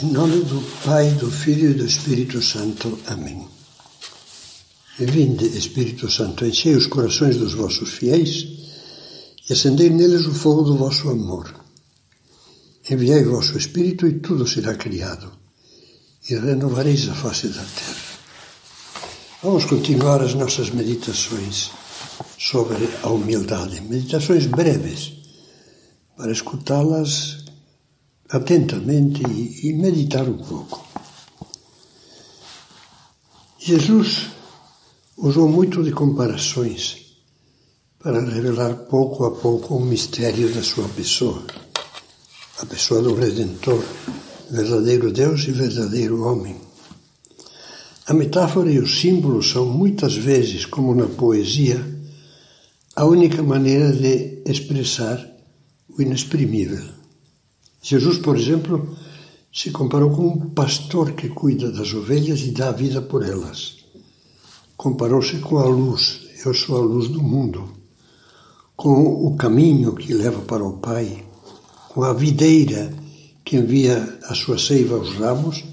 Em nome do Pai, do Filho e do Espírito Santo. Amém. Vinde, Espírito Santo, enchei os corações dos vossos fiéis e acendei neles o fogo do vosso amor. Enviai o vosso Espírito e tudo será criado, e renovareis a face da terra. Vamos continuar as nossas meditações sobre a humildade. Meditações breves, para escutá-las atentamente e meditar um pouco. Jesus usou muito de comparações para revelar pouco a pouco o mistério da sua pessoa, a pessoa do Redentor, verdadeiro Deus e verdadeiro homem. A metáfora e os símbolos são muitas vezes, como na poesia, a única maneira de expressar o inexprimível. Jesus, por exemplo, se comparou com um pastor que cuida das ovelhas e dá a vida por elas. Comparou-se com a luz, eu sou a luz do mundo, com o caminho que leva para o Pai, com a videira que envia a sua seiva aos ramos.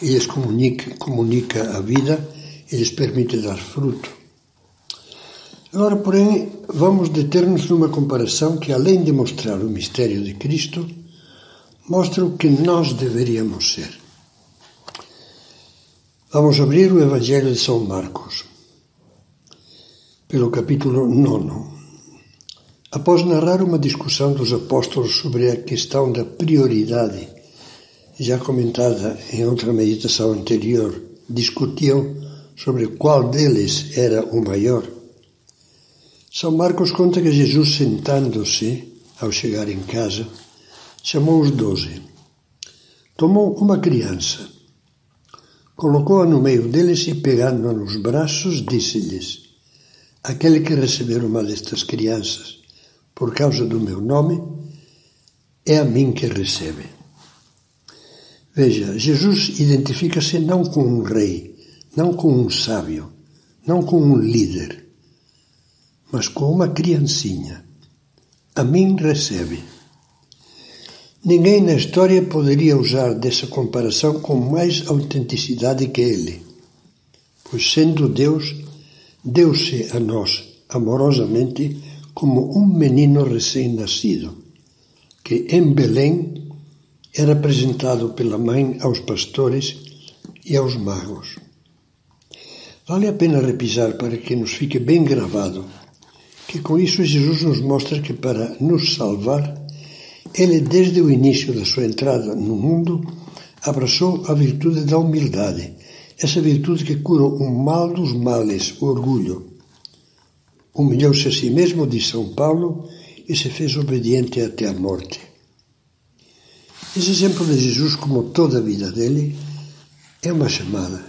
E lhes comunica, comunica a vida. E lhes permite dar fruto. Agora, porém, vamos deter-nos numa comparação que, além de mostrar o mistério de Cristo, mostra o que nós deveríamos ser. Vamos abrir o Evangelho de São Marcos, pelo capítulo 9. Após narrar uma discussão dos apóstolos sobre a questão da prioridade, já comentada em outra meditação anterior, discutiam sobre qual deles era o maior. São Marcos conta que Jesus, sentando-se ao chegar em casa, chamou os doze. Tomou uma criança, colocou-a no meio deles e, pegando-a nos braços, disse-lhes: Aquele que receber uma destas crianças por causa do meu nome, é a mim que recebe. Veja, Jesus identifica-se não com um rei, não com um sábio, não com um líder, mas com uma criancinha. A mim recebe. Ninguém na história poderia usar dessa comparação com mais autenticidade que ele, pois, sendo Deus, deu-se a nós amorosamente como um menino recém-nascido, que em Belém era apresentado pela mãe aos pastores e aos magos. Vale a pena repisar para que nos fique bem gravado que com isso Jesus nos mostra que para nos salvar ele, desde o início da sua entrada no mundo, abraçou a virtude da humildade, essa virtude que cura o mal dos males, o orgulho. Humilhou-se a si mesmo, diz São Paulo, e se fez obediente até a morte. Esse exemplo de Jesus, como toda a vida dele, é uma chamada,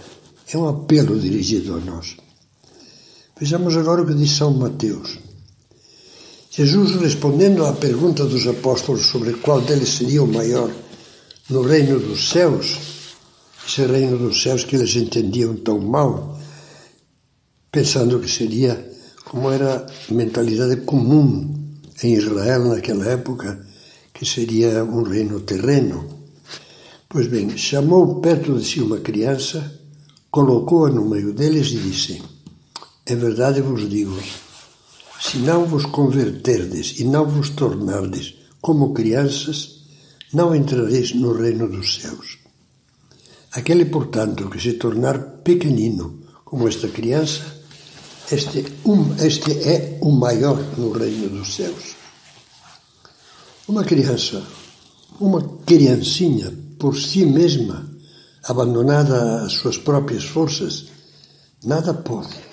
é um apelo dirigido a nós. Vejamos agora o que diz São Mateus. Jesus, respondendo à pergunta dos apóstolos sobre qual deles seria o maior no reino dos céus, esse reino dos céus que eles entendiam tão mal, pensando que seria como era a mentalidade comum em Israel naquela época, que seria um reino terreno. Pois bem, chamou perto de si uma criança, colocou-a no meio deles e disse: É verdade vos digo se não vos converterdes e não vos tornardes como crianças, não entrareis no reino dos céus. Aquele, portanto, que se tornar pequenino como esta criança, este, um, este é o maior no reino dos céus. Uma criança, uma criancinha por si mesma, abandonada às suas próprias forças, nada pode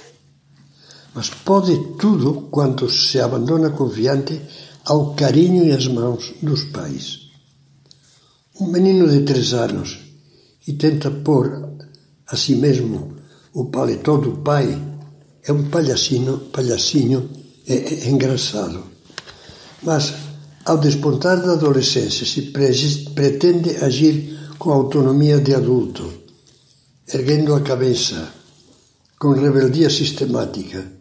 mas pode tudo quando se abandona confiante ao carinho e às mãos dos pais. Um menino de três anos e tenta pôr a si mesmo o paletó do pai é um palhacinho, palhacinho é, é engraçado. Mas, ao despontar da adolescência, se pretende agir com autonomia de adulto, erguendo a cabeça, com rebeldia sistemática,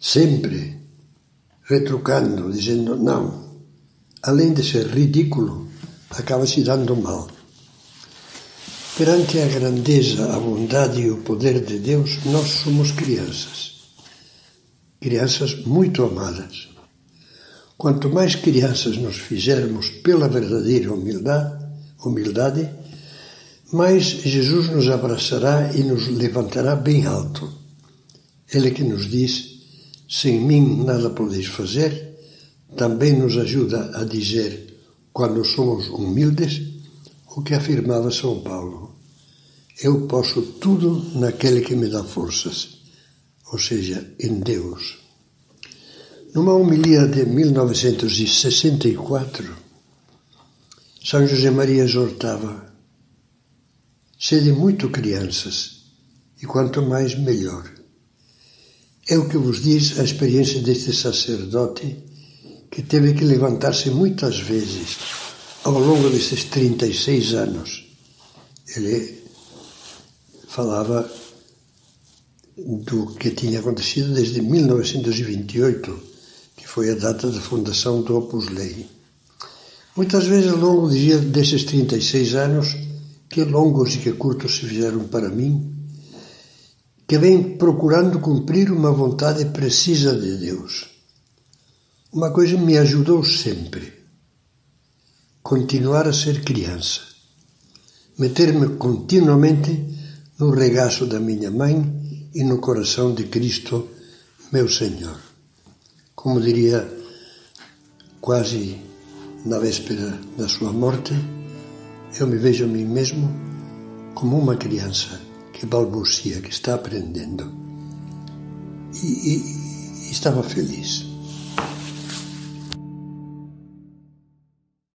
sempre retrucando, dizendo não, além de ser ridículo, acaba se dando mal. Perante a grandeza, a bondade e o poder de Deus, nós somos crianças. Crianças muito amadas. Quanto mais crianças nos fizermos pela verdadeira humildade, humildade, mais Jesus nos abraçará e nos levantará bem alto. Ele que nos diz: sem mim nada podeis fazer, também nos ajuda a dizer, quando somos humildes, o que afirmava São Paulo: Eu posso tudo naquele que me dá forças, ou seja, em Deus. Numa homilia de 1964, São José Maria exortava: Sede muito crianças, e quanto mais melhor. É o que vos diz a experiência deste sacerdote que teve que levantar-se muitas vezes ao longo desses 36 anos. Ele falava do que tinha acontecido desde 1928, que foi a data da fundação do Opus Dei. Muitas vezes, ao longo desses 36 anos, que longos e que curtos se fizeram para mim, que vem procurando cumprir uma vontade precisa de Deus. Uma coisa me ajudou sempre: continuar a ser criança, meter-me continuamente no regaço da minha mãe e no coração de Cristo, meu Senhor. Como diria quase na véspera da sua morte, eu me vejo a mim mesmo como uma criança que balbucia, que está aprendendo. E, e, e estava feliz.